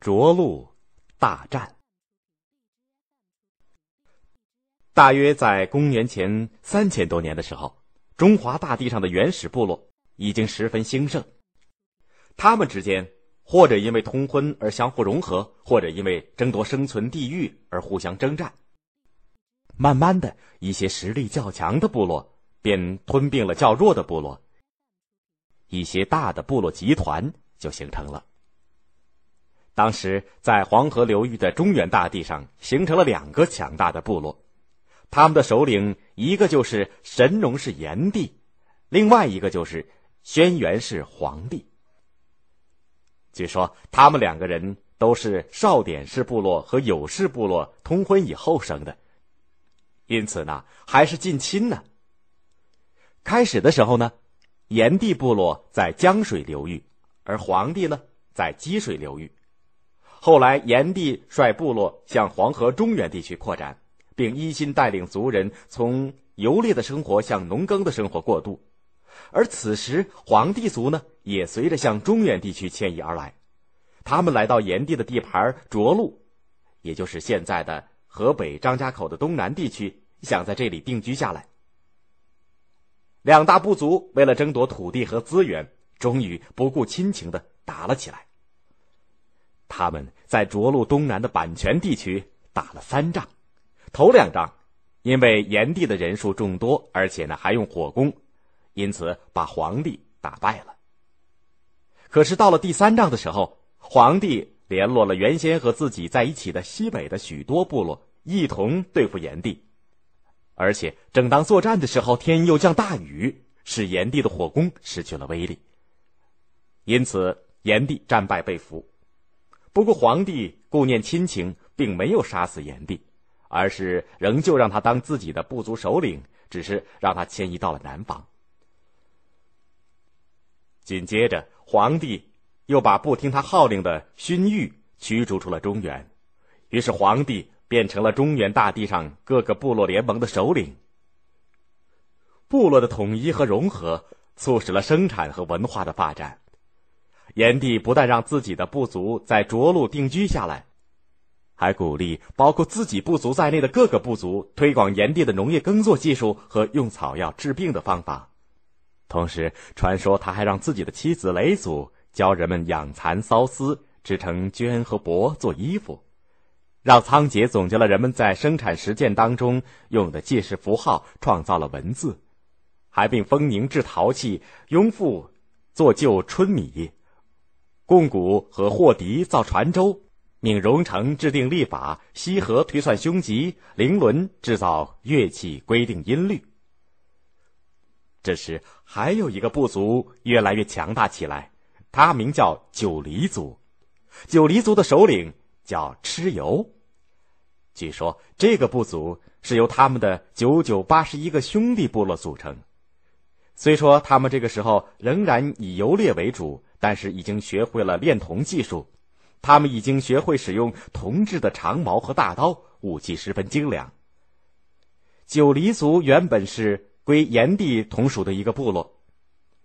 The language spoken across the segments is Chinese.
涿鹿大战。大约在公元前三千多年的时候，中华大地上的原始部落已经十分兴盛。他们之间或者因为通婚而相互融合，或者因为争夺生存地域而互相征战。慢慢的，一些实力较强的部落便吞并了较弱的部落，一些大的部落集团就形成了。当时，在黄河流域的中原大地上，形成了两个强大的部落。他们的首领，一个就是神农氏炎帝，另外一个就是轩辕氏黄帝。据说他们两个人都是少典氏部落和有氏部落通婚以后生的，因此呢，还是近亲呢。开始的时候呢，炎帝部落在江水流域，而黄帝呢在积水流域。后来，炎帝率部落向黄河中原地区扩展。并一心带领族人从游猎的生活向农耕的生活过渡，而此时黄帝族呢也随着向中原地区迁移而来，他们来到炎帝的地盘涿鹿，也就是现在的河北张家口的东南地区，想在这里定居下来。两大部族为了争夺土地和资源，终于不顾亲情的打了起来。他们在涿鹿东南的阪泉地区打了三仗。头两仗，因为炎帝的人数众多，而且呢还用火攻，因此把皇帝打败了。可是到了第三仗的时候，皇帝联络了原先和自己在一起的西北的许多部落，一同对付炎帝。而且正当作战的时候，天又降大雨，使炎帝的火攻失去了威力。因此，炎帝战败被俘。不过，皇帝顾念亲情，并没有杀死炎帝。而是仍旧让他当自己的部族首领，只是让他迁移到了南方。紧接着，皇帝又把不听他号令的荀彧驱逐出了中原，于是皇帝变成了中原大地上各个部落联盟的首领。部落的统一和融合，促使了生产和文化的发展。炎帝不但让自己的部族在涿鹿定居下来。还鼓励包括自己部族在内的各个部族推广炎帝的农业耕作技术和用草药治病的方法，同时传说他还让自己的妻子雷祖教人们养蚕缫丝，织成绢和帛做衣服，让仓颉总结了人们在生产实践当中用的记事符号，创造了文字，还并封宁制陶器，雍复做旧春米，贡古和霍迪造船舟。命荣成制定历法，西河推算凶吉，灵伦制造乐器，规定音律。这时，还有一个部族越来越强大起来，他名叫九黎族。九黎族的首领叫蚩尤。据说，这个部族是由他们的九九八十一个兄弟部落组成。虽说他们这个时候仍然以游猎为主，但是已经学会了炼铜技术。他们已经学会使用铜制的长矛和大刀，武器十分精良。九黎族原本是归炎帝同属的一个部落，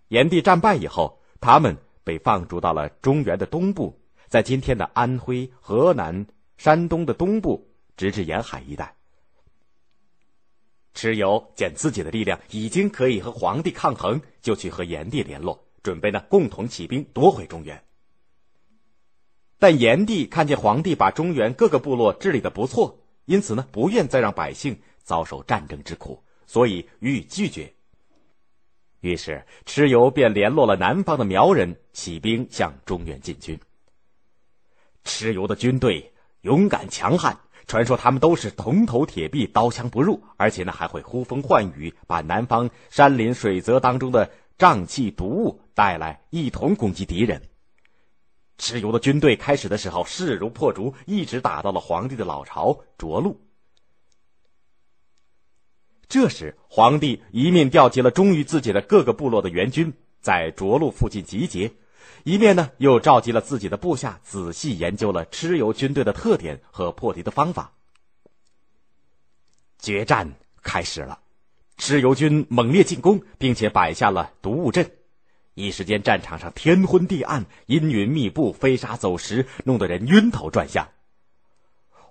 炎帝战败以后，他们被放逐到了中原的东部，在今天的安徽、河南、山东的东部，直至沿海一带。蚩尤见自己的力量已经可以和皇帝抗衡，就去和炎帝联络，准备呢共同起兵夺回中原。但炎帝看见皇帝把中原各个部落治理的不错，因此呢，不愿再让百姓遭受战争之苦，所以予以拒绝。于是蚩尤便联络了南方的苗人，起兵向中原进军。蚩尤的军队勇敢强悍，传说他们都是铜头铁臂，刀枪不入，而且呢还会呼风唤雨，把南方山林水泽当中的瘴气毒物带来，一同攻击敌人。蚩尤的军队开始的时候势如破竹，一直打到了皇帝的老巢涿鹿。这时，皇帝一面调集了忠于自己的各个部落的援军在涿鹿附近集结，一面呢又召集了自己的部下，仔细研究了蚩尤军队的特点和破敌的方法。决战开始了，蚩尤军猛烈进攻，并且摆下了毒物阵。一时间战场上天昏地暗，阴云密布，飞沙走石，弄得人晕头转向。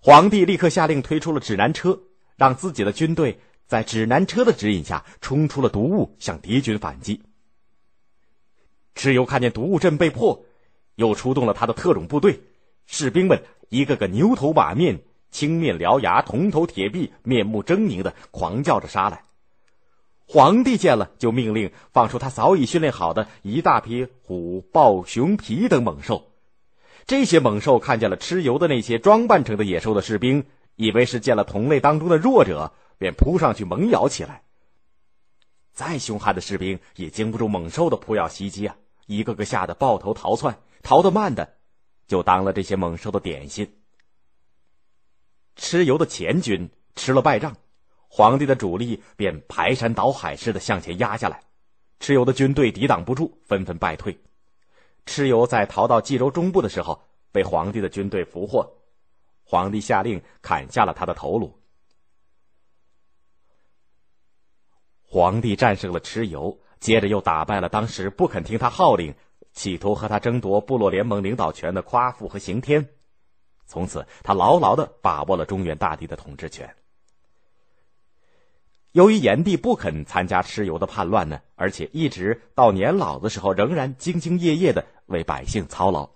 皇帝立刻下令推出了指南车，让自己的军队在指南车的指引下冲出了毒雾，向敌军反击。蚩尤看见毒雾阵被破，又出动了他的特种部队，士兵们一个个牛头马面、青面獠牙、铜头铁臂、面目狰狞的狂叫着杀来。皇帝见了，就命令放出他早已训练好的一大批虎、豹、熊、皮等猛兽。这些猛兽看见了蚩尤的那些装扮成的野兽的士兵，以为是见了同类当中的弱者，便扑上去猛咬起来。再凶悍的士兵也经不住猛兽的扑咬袭击啊，一个个吓得抱头逃窜，逃得慢的，就当了这些猛兽的点心。蚩尤的前军吃了败仗。皇帝的主力便排山倒海似的向前压下来，蚩尤的军队抵挡不住，纷纷败退。蚩尤在逃到冀州中部的时候，被皇帝的军队俘获，皇帝下令砍下了他的头颅。皇帝战胜了蚩尤，接着又打败了当时不肯听他号令、企图和他争夺部落联盟领导权的夸父和刑天。从此，他牢牢的把握了中原大地的统治权。由于炎帝不肯参加蚩尤的叛乱呢，而且一直到年老的时候仍然兢兢业业的为百姓操劳，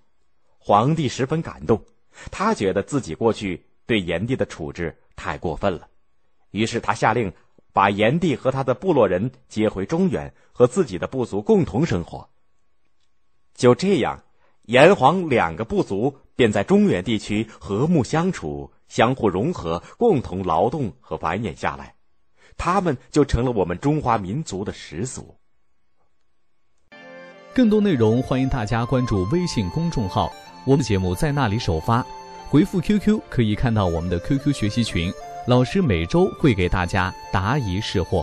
皇帝十分感动。他觉得自己过去对炎帝的处置太过分了，于是他下令把炎帝和他的部落人接回中原，和自己的部族共同生活。就这样，炎黄两个部族便在中原地区和睦相处、相互融合、共同劳动和繁衍下来。他们就成了我们中华民族的始祖。更多内容，欢迎大家关注微信公众号，我们节目在那里首发。回复 QQ 可以看到我们的 QQ 学习群，老师每周会给大家答疑释惑。